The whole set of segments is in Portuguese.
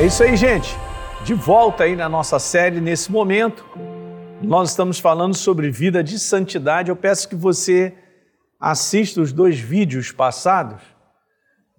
É isso aí, gente. De volta aí na nossa série nesse momento. Nós estamos falando sobre vida de santidade. Eu peço que você assista os dois vídeos passados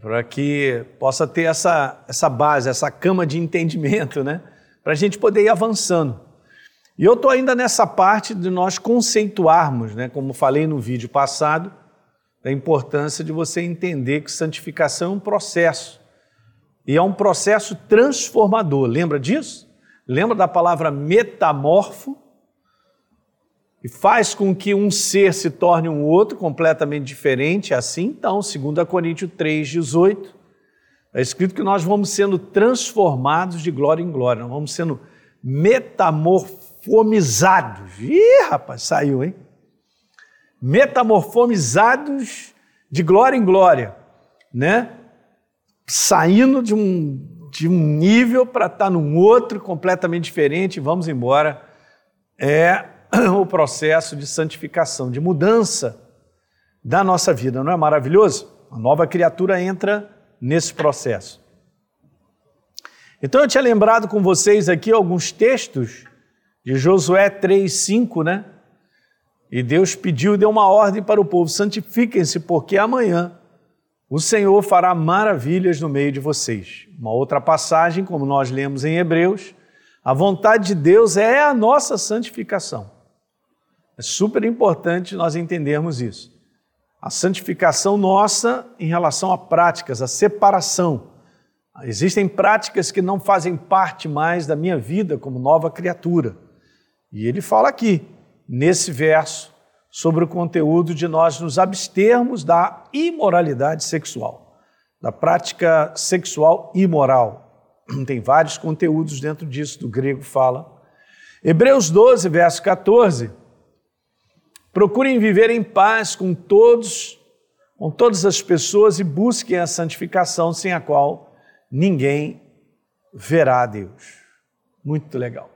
para que possa ter essa, essa base, essa cama de entendimento, né? Para a gente poder ir avançando. E eu estou ainda nessa parte de nós conceituarmos, né? Como falei no vídeo passado, da importância de você entender que santificação é um processo. E é um processo transformador. Lembra disso? Lembra da palavra metamorfo? E faz com que um ser se torne um outro completamente diferente. Assim, então, 2 Coríntios 3,18, é escrito que nós vamos sendo transformados de glória em glória, nós vamos sendo metamorfomizados. Ih, rapaz, saiu, hein? Metamorfomizados de glória em glória, né? Saindo de um, de um nível para estar tá num outro completamente diferente, vamos embora, é o processo de santificação, de mudança da nossa vida. Não é maravilhoso? A nova criatura entra nesse processo. Então eu tinha lembrado com vocês aqui alguns textos de Josué 3:5, né? E Deus pediu, deu uma ordem para o povo: santifiquem-se, porque amanhã o Senhor fará maravilhas no meio de vocês. Uma outra passagem, como nós lemos em Hebreus, a vontade de Deus é a nossa santificação. É super importante nós entendermos isso. A santificação nossa em relação a práticas, a separação. Existem práticas que não fazem parte mais da minha vida como nova criatura. E ele fala aqui, nesse verso, sobre o conteúdo de nós nos abstermos da imoralidade sexual, da prática sexual imoral. Tem vários conteúdos dentro disso, do grego fala. Hebreus 12, verso 14. Procurem viver em paz com todos, com todas as pessoas e busquem a santificação sem a qual ninguém verá a Deus. Muito legal.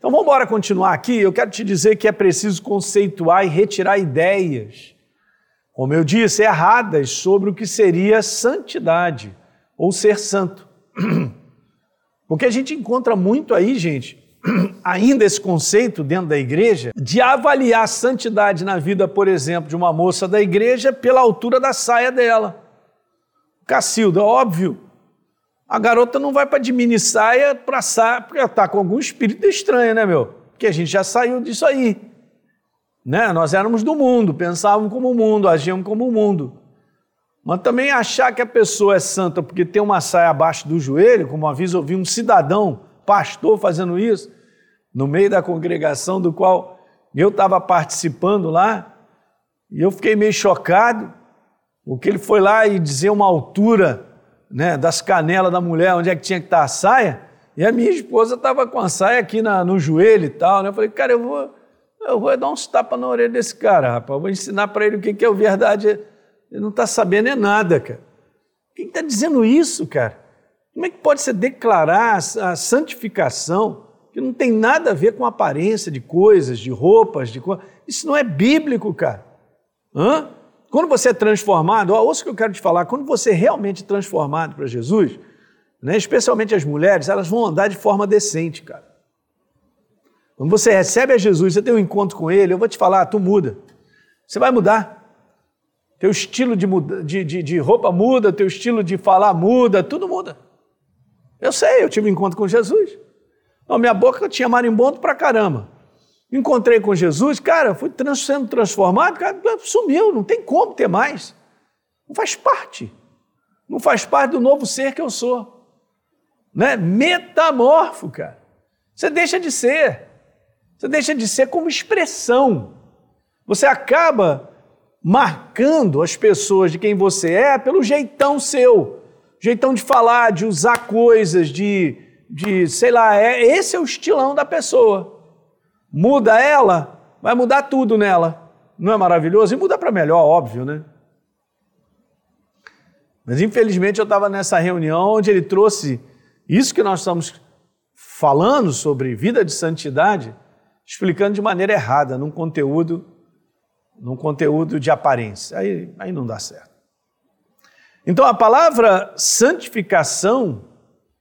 Então vamos embora continuar aqui. Eu quero te dizer que é preciso conceituar e retirar ideias, como eu disse, erradas sobre o que seria santidade ou ser santo. Porque a gente encontra muito aí, gente, ainda esse conceito dentro da igreja de avaliar a santidade na vida, por exemplo, de uma moça da igreja pela altura da saia dela. Cacilda, óbvio, a garota não vai para de mini saia para saia, porque está com algum espírito estranho, né, meu? Porque a gente já saiu disso aí. Né? Nós éramos do mundo, pensávamos como o mundo, agíamos como o mundo. Mas também achar que a pessoa é santa porque tem uma saia abaixo do joelho, como uma vez ouvi um cidadão, pastor, fazendo isso, no meio da congregação do qual eu estava participando lá, e eu fiquei meio chocado, porque ele foi lá e dizer uma altura né, das canelas da mulher, onde é que tinha que estar a saia, e a minha esposa estava com a saia aqui na, no joelho e tal. Né? Eu falei, cara, eu vou, eu vou dar uns tapas na orelha desse cara, rapaz. Eu vou ensinar para ele o que, que é verdade. Ele não está sabendo é nada, cara. Quem está dizendo isso, cara? Como é que pode se declarar a santificação que não tem nada a ver com aparência de coisas, de roupas, de coisas? Isso não é bíblico, cara. Hã? Quando você é transformado, ó, ouça o que eu quero te falar, quando você é realmente transformado para Jesus, né, especialmente as mulheres, elas vão andar de forma decente, cara. Quando você recebe a Jesus, você tem um encontro com Ele, eu vou te falar, tu muda. Você vai mudar. Teu estilo de, de, de, de roupa muda, teu estilo de falar muda, tudo muda. Eu sei, eu tive um encontro com Jesus. Não, minha boca tinha marimbondo pra caramba. Encontrei com Jesus, cara, fui trans, sendo transformado, cara, sumiu, não tem como ter mais. Não faz parte. Não faz parte do novo ser que eu sou. Né? Metamorfo, cara. Você deixa de ser. Você deixa de ser como expressão. Você acaba marcando as pessoas de quem você é pelo jeitão seu. Jeitão de falar, de usar coisas, de, de sei lá, é, esse é o estilão da pessoa muda ela, vai mudar tudo nela. Não é maravilhoso? E muda para melhor, óbvio, né? Mas infelizmente eu estava nessa reunião onde ele trouxe isso que nós estamos falando sobre vida de santidade, explicando de maneira errada, num conteúdo, num conteúdo de aparência. Aí, aí não dá certo. Então a palavra santificação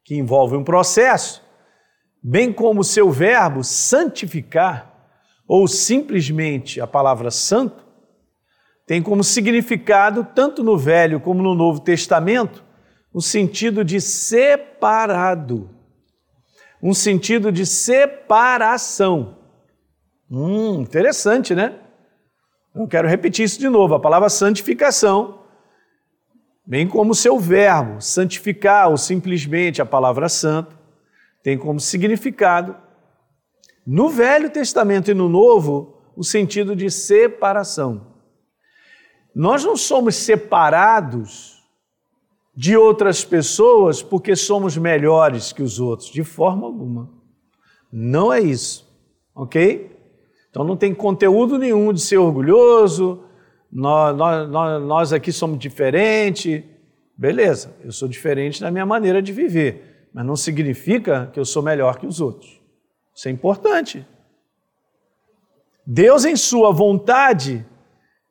que envolve um processo, bem como seu verbo santificar, ou simplesmente a palavra santo, tem como significado, tanto no Velho como no Novo Testamento, o sentido de separado, um sentido de separação. Hum, interessante, né? Eu quero repetir isso de novo. A palavra santificação, bem como seu verbo, santificar ou simplesmente a palavra santo, tem como significado, no Velho Testamento e no Novo, o sentido de separação. Nós não somos separados de outras pessoas porque somos melhores que os outros, de forma alguma. Não é isso, ok? Então não tem conteúdo nenhum de ser orgulhoso, nós, nós, nós aqui somos diferentes. Beleza, eu sou diferente na minha maneira de viver, mas não significa que eu sou melhor que os outros. Isso é importante. Deus, em Sua vontade,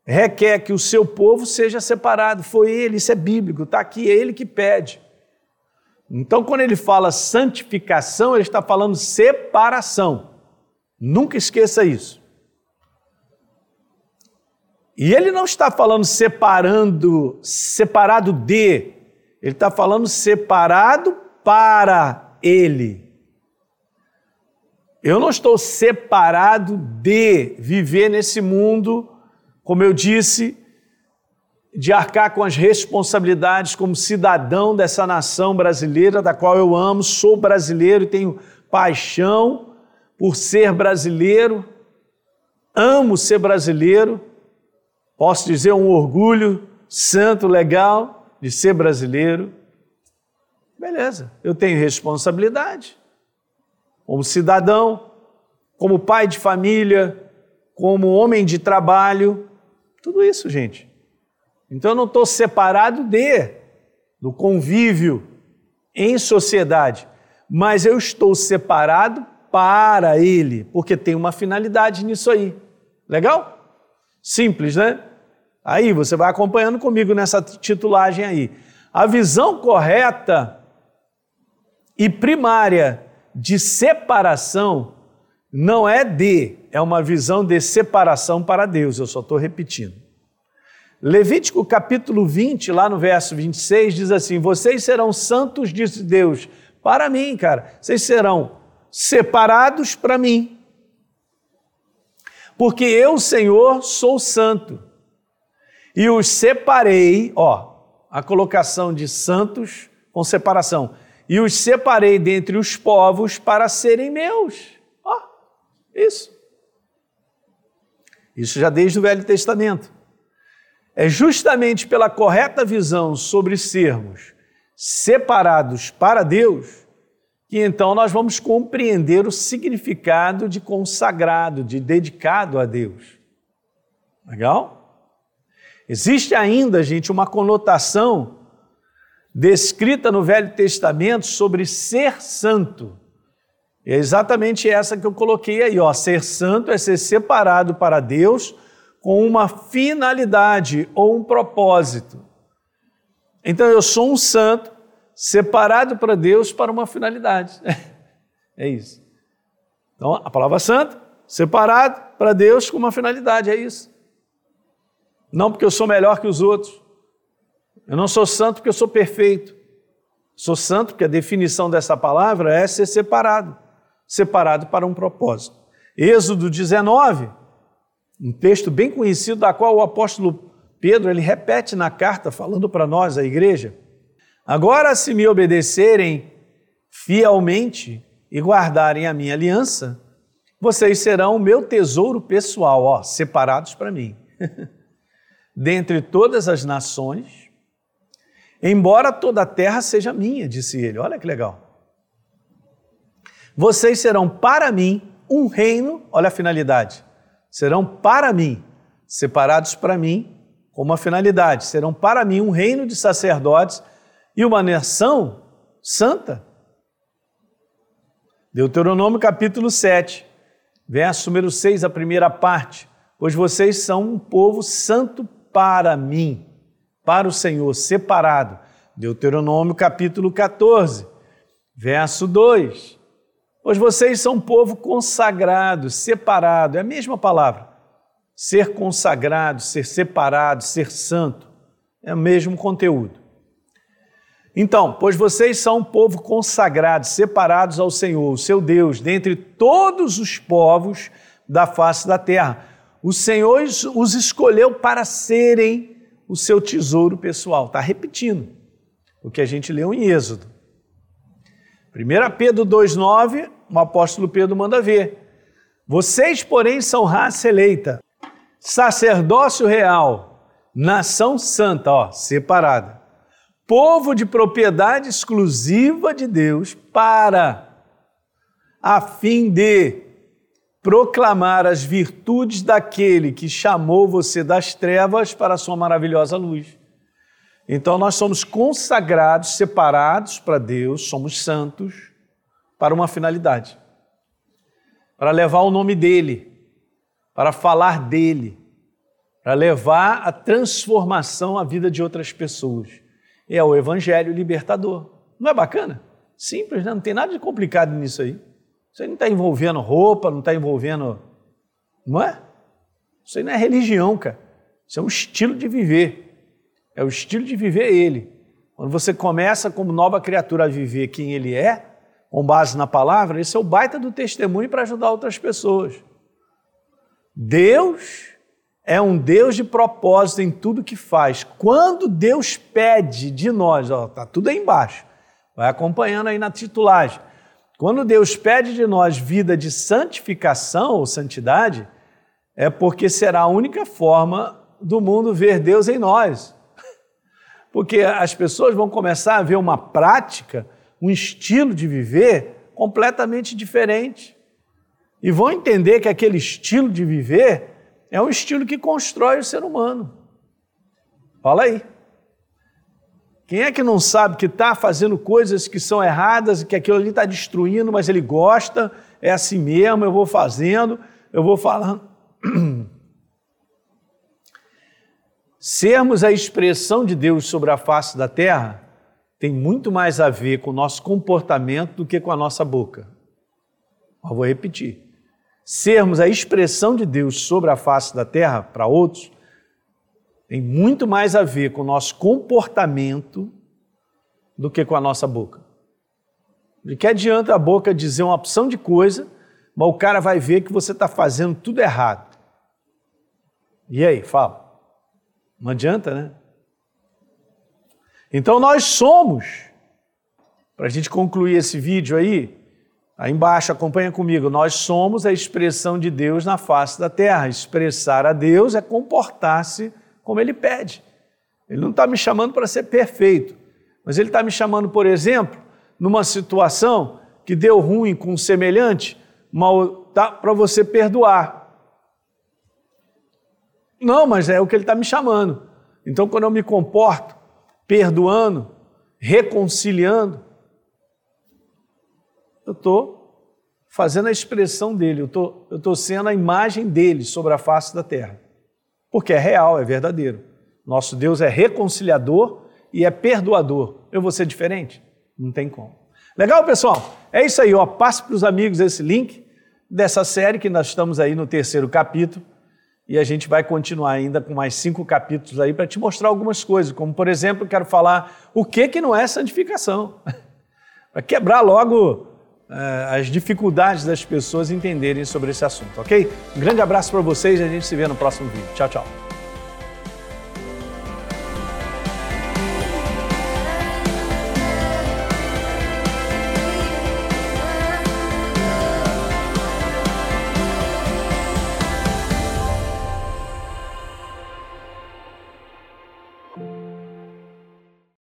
requer que o seu povo seja separado. Foi ele, isso é bíblico, está aqui, é ele que pede. Então, quando ele fala santificação, ele está falando separação. Nunca esqueça isso. E ele não está falando separando, separado de, ele está falando separado para ele. Eu não estou separado de viver nesse mundo como eu disse, de arcar com as responsabilidades como cidadão dessa nação brasileira, da qual eu amo, sou brasileiro e tenho paixão por ser brasileiro, amo ser brasileiro, posso dizer um orgulho santo, legal de ser brasileiro. Beleza, eu tenho responsabilidade como cidadão, como pai de família, como homem de trabalho, tudo isso, gente. Então eu não estou separado de, do convívio em sociedade, mas eu estou separado para ele, porque tem uma finalidade nisso aí. Legal? Simples, né? Aí você vai acompanhando comigo nessa titulagem aí. A visão correta e primária de separação não é de, é uma visão de separação para Deus, eu só estou repetindo. Levítico capítulo 20, lá no verso 26, diz assim: Vocês serão santos, disse Deus, para mim, cara, vocês serão separados para mim. Porque eu, Senhor, sou santo e os separei, ó, a colocação de santos com separação, e os separei dentre os povos para serem meus. Isso. Isso já desde o Velho Testamento. É justamente pela correta visão sobre sermos separados para Deus que então nós vamos compreender o significado de consagrado, de dedicado a Deus. Legal? Existe ainda, gente, uma conotação descrita no Velho Testamento sobre ser santo. É exatamente essa que eu coloquei aí, ó. Ser santo é ser separado para Deus com uma finalidade ou um propósito. Então eu sou um santo separado para Deus para uma finalidade. É isso. Então a palavra santo, separado para Deus com uma finalidade, é isso. Não porque eu sou melhor que os outros. Eu não sou santo porque eu sou perfeito. Sou santo porque a definição dessa palavra é ser separado separado para um propósito. Êxodo 19, um texto bem conhecido, da qual o apóstolo Pedro ele repete na carta, falando para nós, a igreja: Agora, se me obedecerem fielmente e guardarem a minha aliança, vocês serão o meu tesouro pessoal, ó, separados para mim. Dentre todas as nações, embora toda a terra seja minha, disse ele. Olha que legal. Vocês serão para mim um reino, olha a finalidade. Serão para mim, separados para mim, com uma finalidade. Serão para mim um reino de sacerdotes e uma nação santa. Deuteronômio capítulo 7, verso número 6, a primeira parte. Pois vocês são um povo santo para mim, para o Senhor, separado. Deuteronômio capítulo 14 Verso 2: Pois vocês são povo consagrado, separado, é a mesma palavra. Ser consagrado, ser separado, ser santo, é o mesmo conteúdo. Então, pois vocês são povo consagrado, separados ao Senhor, o seu Deus, dentre todos os povos da face da terra. O Senhor os escolheu para serem o seu tesouro pessoal. Está repetindo o que a gente leu em Êxodo. 1 Pedro 2,9, o apóstolo Pedro manda ver. Vocês, porém, são raça eleita, sacerdócio real, nação santa, ó, separada, povo de propriedade exclusiva de Deus, para, a fim de proclamar as virtudes daquele que chamou você das trevas para a sua maravilhosa luz. Então nós somos consagrados, separados para Deus, somos santos para uma finalidade. Para levar o nome dele, para falar dele, para levar a transformação à vida de outras pessoas. É o evangelho libertador. Não é bacana? Simples, né? não tem nada de complicado nisso aí. Isso aí não está envolvendo roupa, não está envolvendo. Não é? Isso aí não é religião, cara. Isso é um estilo de viver. É o estilo de viver ele. Quando você começa como nova criatura a viver quem ele é, com base na palavra, esse é o baita do testemunho para ajudar outras pessoas. Deus é um Deus de propósito em tudo que faz. Quando Deus pede de nós, ó, tá tudo aí embaixo. Vai acompanhando aí na titulagem. Quando Deus pede de nós vida de santificação ou santidade, é porque será a única forma do mundo ver Deus em nós porque as pessoas vão começar a ver uma prática, um estilo de viver completamente diferente. E vão entender que aquele estilo de viver é um estilo que constrói o ser humano. Fala aí. Quem é que não sabe que está fazendo coisas que são erradas que aquilo ali está destruindo, mas ele gosta, é assim mesmo, eu vou fazendo, eu vou falando. Sermos a expressão de Deus sobre a face da terra tem muito mais a ver com o nosso comportamento do que com a nossa boca. Eu vou repetir. Sermos a expressão de Deus sobre a face da terra para outros tem muito mais a ver com o nosso comportamento do que com a nossa boca. De que adianta a boca dizer uma opção de coisa, mas o cara vai ver que você está fazendo tudo errado. E aí, fala. Não adianta, né? Então nós somos, para a gente concluir esse vídeo aí, aí embaixo, acompanha comigo, nós somos a expressão de Deus na face da terra. Expressar a Deus é comportar-se como Ele pede. Ele não está me chamando para ser perfeito, mas Ele está me chamando, por exemplo, numa situação que deu ruim com um semelhante, tá, para você perdoar. Não, mas é o que ele está me chamando. Então, quando eu me comporto perdoando, reconciliando, eu estou fazendo a expressão dele, eu estou, sendo a imagem dele sobre a face da terra. Porque é real, é verdadeiro. Nosso Deus é reconciliador e é perdoador. Eu vou ser diferente? Não tem como. Legal, pessoal? É isso aí, ó. Passe para os amigos esse link dessa série que nós estamos aí no terceiro capítulo e a gente vai continuar ainda com mais cinco capítulos aí para te mostrar algumas coisas, como por exemplo, quero falar o que que não é santificação, para quebrar logo as dificuldades das pessoas entenderem sobre esse assunto, ok? Um grande abraço para vocês e a gente se vê no próximo vídeo. Tchau, tchau.